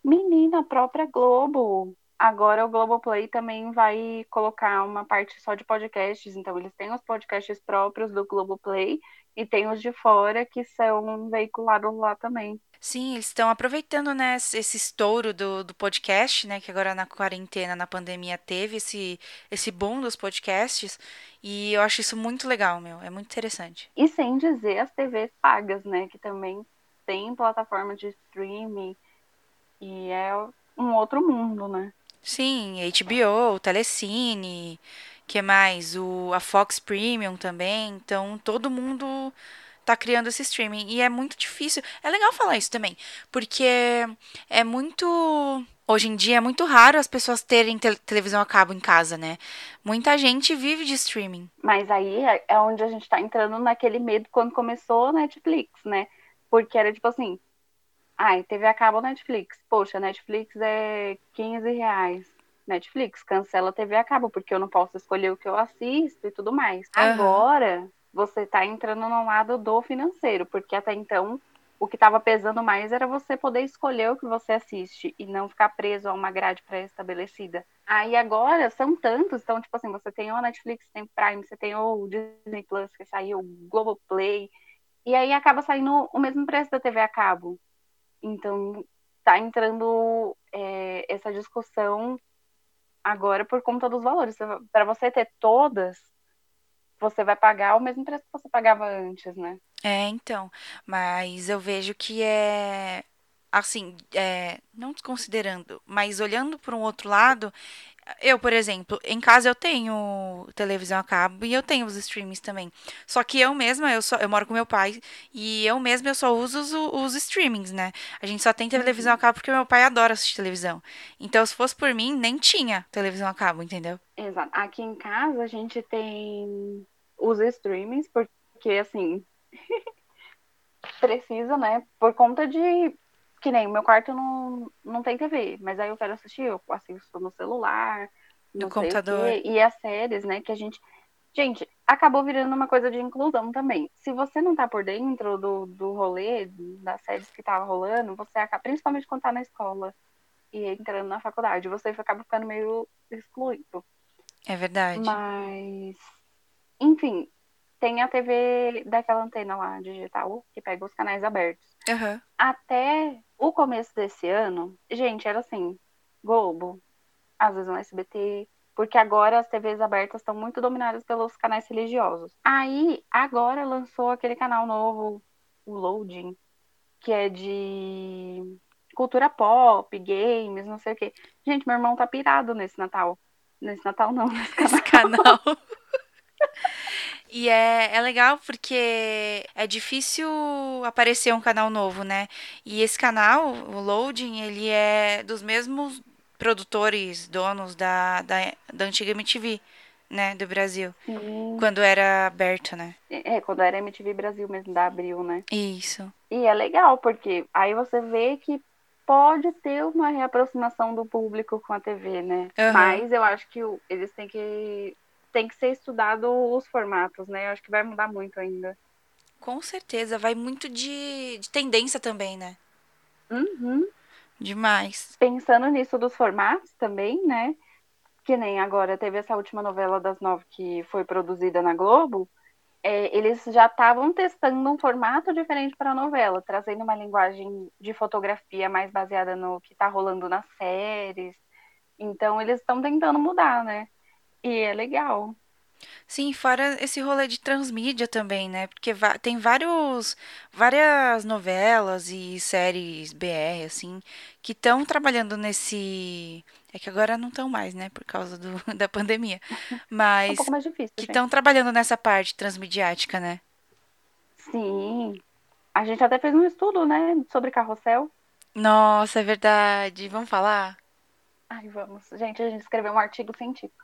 Menina, a própria Globo. Agora o Globoplay também vai colocar uma parte só de podcasts. Então, eles têm os podcasts próprios do Globoplay e tem os de fora que são veiculados lá também. Sim, eles estão aproveitando, né, esse estouro do, do podcast, né, que agora na quarentena, na pandemia, teve esse, esse boom dos podcasts, e eu acho isso muito legal, meu, é muito interessante. E sem dizer as TVs pagas, né, que também tem plataforma de streaming, e é um outro mundo, né. Sim, HBO, Telecine, que mais? O, a Fox Premium também, então todo mundo tá criando esse streaming. E é muito difícil. É legal falar isso também, porque é muito. Hoje em dia é muito raro as pessoas terem te televisão a cabo em casa, né? Muita gente vive de streaming. Mas aí é, é onde a gente tá entrando naquele medo quando começou a Netflix, né? Porque era tipo assim, ai, TV a cabo Netflix. Poxa, Netflix é 15 reais. Netflix, cancela a TV a cabo, porque eu não posso escolher o que eu assisto e tudo mais. Uhum. Agora, você está entrando no lado do financeiro, porque até então o que estava pesando mais era você poder escolher o que você assiste e não ficar preso a uma grade pré-estabelecida. Aí agora são tantos, então, tipo assim, você tem o Netflix, tem o Prime, você tem o Disney Plus que saiu, o Globoplay, e aí acaba saindo o mesmo preço da TV a cabo. Então, tá entrando é, essa discussão agora por conta dos valores. Para você ter todas, você vai pagar o mesmo preço que você pagava antes, né? É, então. Mas eu vejo que é. Assim, é, não desconsiderando, mas olhando por um outro lado, Eu, por exemplo, em casa eu tenho televisão a cabo e eu tenho os streamings também. Só que eu mesma, eu, só, eu moro com meu pai e eu mesma eu só uso os, os streamings, né? A gente só tem televisão a cabo porque meu pai adora assistir televisão. Então, se fosse por mim, nem tinha televisão a cabo, entendeu? Exato. Aqui em casa a gente tem os streamings, porque assim. (laughs) precisa, né? Por conta de que nem o meu quarto não, não tem TV, mas aí eu quero assistir, eu assisto no celular, no computador. e as séries, né, que a gente. Gente, acabou virando uma coisa de inclusão também. Se você não tá por dentro do, do rolê, das séries que tava rolando, você acaba, principalmente quando tá na escola e entrando na faculdade, você acaba ficando meio excluído. É verdade. Mas, enfim, tem a TV daquela antena lá, digital, que pega os canais abertos. Uhum. Até o começo desse ano, gente, era assim, Globo, às vezes um SBT, porque agora as TVs abertas estão muito dominadas pelos canais religiosos. Aí, agora lançou aquele canal novo, o Loading, que é de cultura pop, games, não sei o quê. Gente, meu irmão tá pirado nesse Natal. Nesse Natal não, (laughs) nesse canal. Nesse canal. (laughs) E é, é legal porque é difícil aparecer um canal novo, né? E esse canal, o Loading, ele é dos mesmos produtores, donos da, da, da antiga MTV, né? Do Brasil. Sim. Quando era aberto, né? É, quando era MTV Brasil mesmo, da Abril, né? Isso. E é legal, porque aí você vê que pode ter uma reaproximação do público com a TV, né? Uhum. Mas eu acho que eles têm que tem que ser estudado os formatos, né? Eu acho que vai mudar muito ainda. Com certeza, vai muito de, de tendência também, né? Uhum. Demais. Pensando nisso dos formatos também, né? Que nem agora teve essa última novela das nove que foi produzida na Globo. É, eles já estavam testando um formato diferente para a novela, trazendo uma linguagem de fotografia mais baseada no que está rolando nas séries. Então eles estão tentando mudar, né? E é legal. Sim, fora esse rolê de transmídia também, né? Porque tem vários, várias novelas e séries BR, assim, que estão trabalhando nesse. É que agora não estão mais, né? Por causa do, (laughs) da pandemia. Mas. É um pouco mais difícil. Que estão trabalhando nessa parte transmediática, né? Sim. A gente até fez um estudo, né? Sobre carrossel. Nossa, é verdade. Vamos falar? Ai, vamos. Gente, a gente escreveu um artigo científico.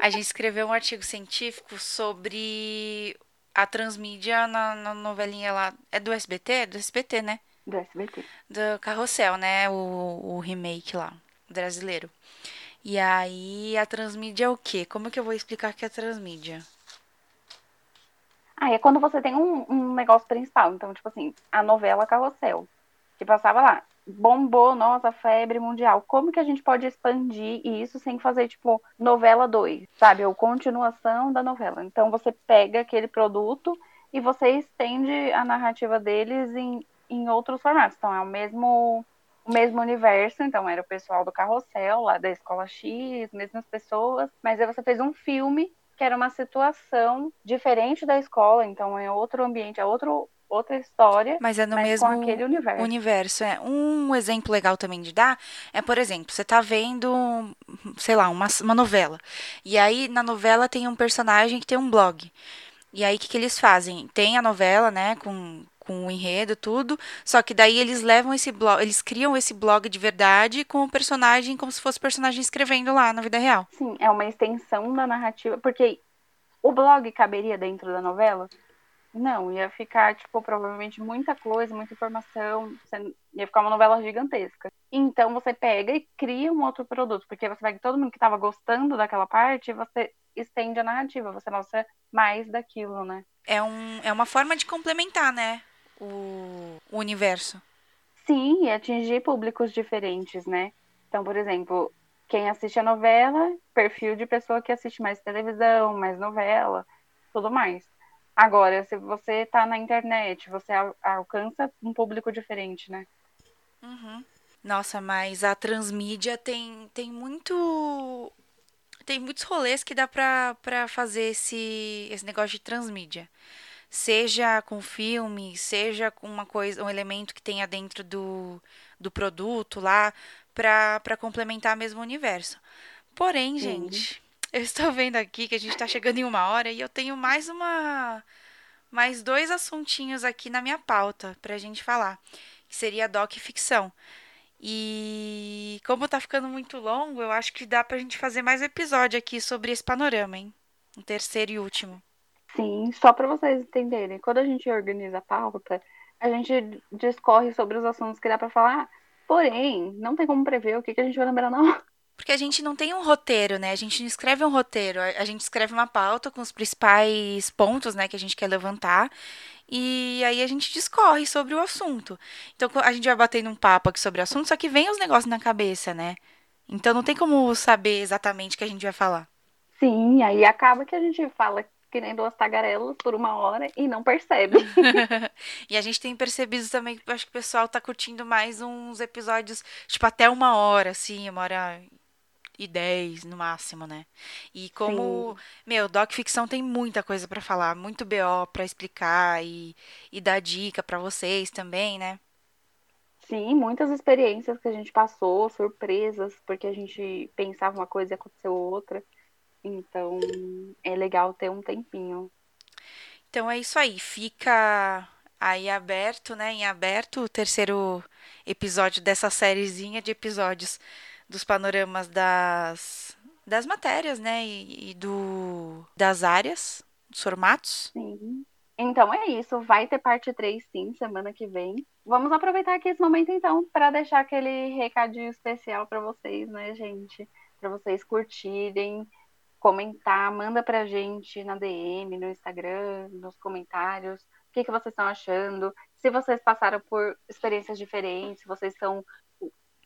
A gente escreveu um artigo científico sobre a transmídia na, na novelinha lá. É do SBT? É do SBT, né? Do SBT. Do Carrossel, né? O, o remake lá, brasileiro. E aí, a transmídia é o quê? Como que eu vou explicar que é a transmídia? Ah, é quando você tem um, um negócio principal. Então, tipo assim, a novela Carrossel, que passava lá bombou, nossa, febre mundial. Como que a gente pode expandir isso sem fazer, tipo, novela 2, sabe? Ou continuação da novela. Então você pega aquele produto e você estende a narrativa deles em, em outros formatos. Então é o mesmo o mesmo universo, então era o pessoal do carrossel, lá da escola X, mesmas pessoas, mas aí você fez um filme que era uma situação diferente da escola, então é outro ambiente, é outro outra história, mas é no mas mesmo com aquele universo. universo. É. Um exemplo legal também de dar é, por exemplo, você tá vendo, sei lá, uma, uma novela. E aí na novela tem um personagem que tem um blog. E aí o que, que eles fazem? Tem a novela, né, com, com o enredo, tudo. Só que daí eles levam esse blog, eles criam esse blog de verdade com o personagem como se fosse o personagem escrevendo lá na vida real. Sim, é uma extensão da narrativa, porque o blog caberia dentro da novela? Não, ia ficar, tipo, provavelmente muita coisa, muita informação, ia ficar uma novela gigantesca. Então você pega e cria um outro produto, porque você pega todo mundo que estava gostando daquela parte e você estende a narrativa, você mostra mais daquilo, né? É, um, é uma forma de complementar, né? O, o universo. Sim, e atingir públicos diferentes, né? Então, por exemplo, quem assiste a novela, perfil de pessoa que assiste mais televisão, mais novela, tudo mais. Agora, se você tá na internet, você alcança um público diferente, né? Uhum. Nossa, mas a transmídia tem, tem muito. Tem muitos rolês que dá pra, pra fazer esse, esse negócio de transmídia. Seja com filme, seja com uma coisa, um elemento que tenha dentro do, do produto lá, pra, pra complementar mesmo o universo. Porém, gente, (laughs) eu estou vendo aqui que a gente está chegando em uma hora e eu tenho mais uma. Mais dois assuntinhos aqui na minha pauta pra gente falar. Que seria doc ficção. E como tá ficando muito longo, eu acho que dá pra gente fazer mais um episódio aqui sobre esse panorama, hein? Um terceiro e último. Sim, só para vocês entenderem, quando a gente organiza a pauta, a gente discorre sobre os assuntos que dá para falar, porém, não tem como prever o que, que a gente vai lembrar hora. Porque a gente não tem um roteiro, né? A gente não escreve um roteiro. A gente escreve uma pauta com os principais pontos, né, que a gente quer levantar. E aí a gente discorre sobre o assunto. Então a gente vai batendo um papo aqui sobre o assunto, só que vem os negócios na cabeça, né? Então não tem como saber exatamente o que a gente vai falar. Sim, aí acaba que a gente fala que nem duas tagarelas por uma hora e não percebe. (laughs) e a gente tem percebido também que acho que o pessoal tá curtindo mais uns episódios, tipo, até uma hora, assim, uma hora e 10 no máximo, né? E como, Sim. meu, doc ficção tem muita coisa para falar, muito BO para explicar e, e dar dica para vocês também, né? Sim, muitas experiências que a gente passou, surpresas, porque a gente pensava uma coisa e aconteceu outra. Então, é legal ter um tempinho. Então é isso aí, fica aí aberto, né, em aberto o terceiro episódio dessa sériezinha de episódios dos panoramas das, das matérias, né? E, e do, das áreas, dos formatos. Sim. Então é isso, vai ter parte 3 sim, semana que vem. Vamos aproveitar aqui esse momento então para deixar aquele recadinho especial para vocês, né, gente? Para vocês curtirem, comentar, manda pra gente na DM, no Instagram, nos comentários, o que, que vocês estão achando, se vocês passaram por experiências diferentes, se vocês são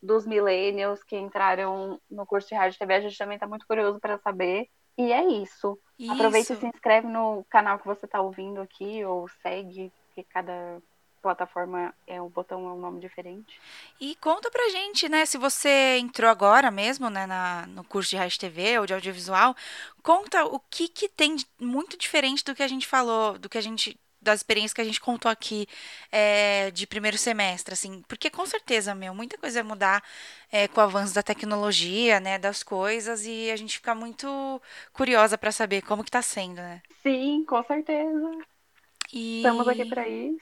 dos millennials que entraram no curso de rádio TV, a gente também está muito curioso para saber. E é isso. isso. Aproveita e se inscreve no canal que você está ouvindo aqui, ou segue, que cada plataforma é o botão é um nome diferente. E conta pra gente, né, se você entrou agora mesmo, né, na, no curso de rádio TV ou de audiovisual, conta o que que tem muito diferente do que a gente falou, do que a gente das experiências que a gente contou aqui é, de primeiro semestre, assim, porque com certeza, meu, muita coisa vai mudar é, com o avanço da tecnologia, né, das coisas, e a gente fica muito curiosa para saber como que tá sendo, né? Sim, com certeza. E... Estamos aqui para isso.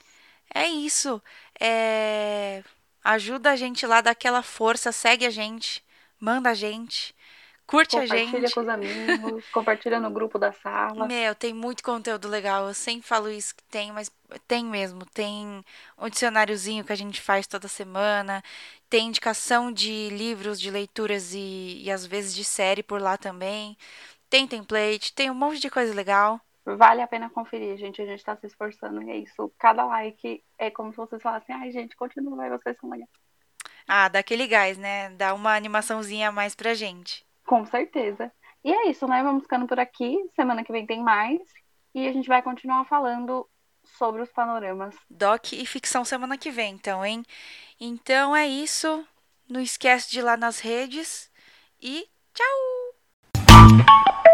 É isso. É... Ajuda a gente lá, dá aquela força, segue a gente, manda a gente. Curte a gente. Compartilha com os amigos, (laughs) compartilha no grupo da sala. Meu, tem muito conteúdo legal. Eu sempre falo isso que tem, mas tem mesmo. Tem um dicionáriozinho que a gente faz toda semana. Tem indicação de livros, de leituras e, e às vezes de série por lá também. Tem template, tem um monte de coisa legal. Vale a pena conferir, gente. A gente tá se esforçando e é isso. Cada like é como se vocês falassem, ai, gente, continua, vocês são legais. Ah, dá aquele gás, né? Dá uma animaçãozinha a mais pra gente. Com certeza. E é isso, né? Vamos ficando por aqui. Semana que vem tem mais. E a gente vai continuar falando sobre os panoramas. Doc e ficção semana que vem, então, hein? Então é isso. Não esquece de ir lá nas redes. E tchau!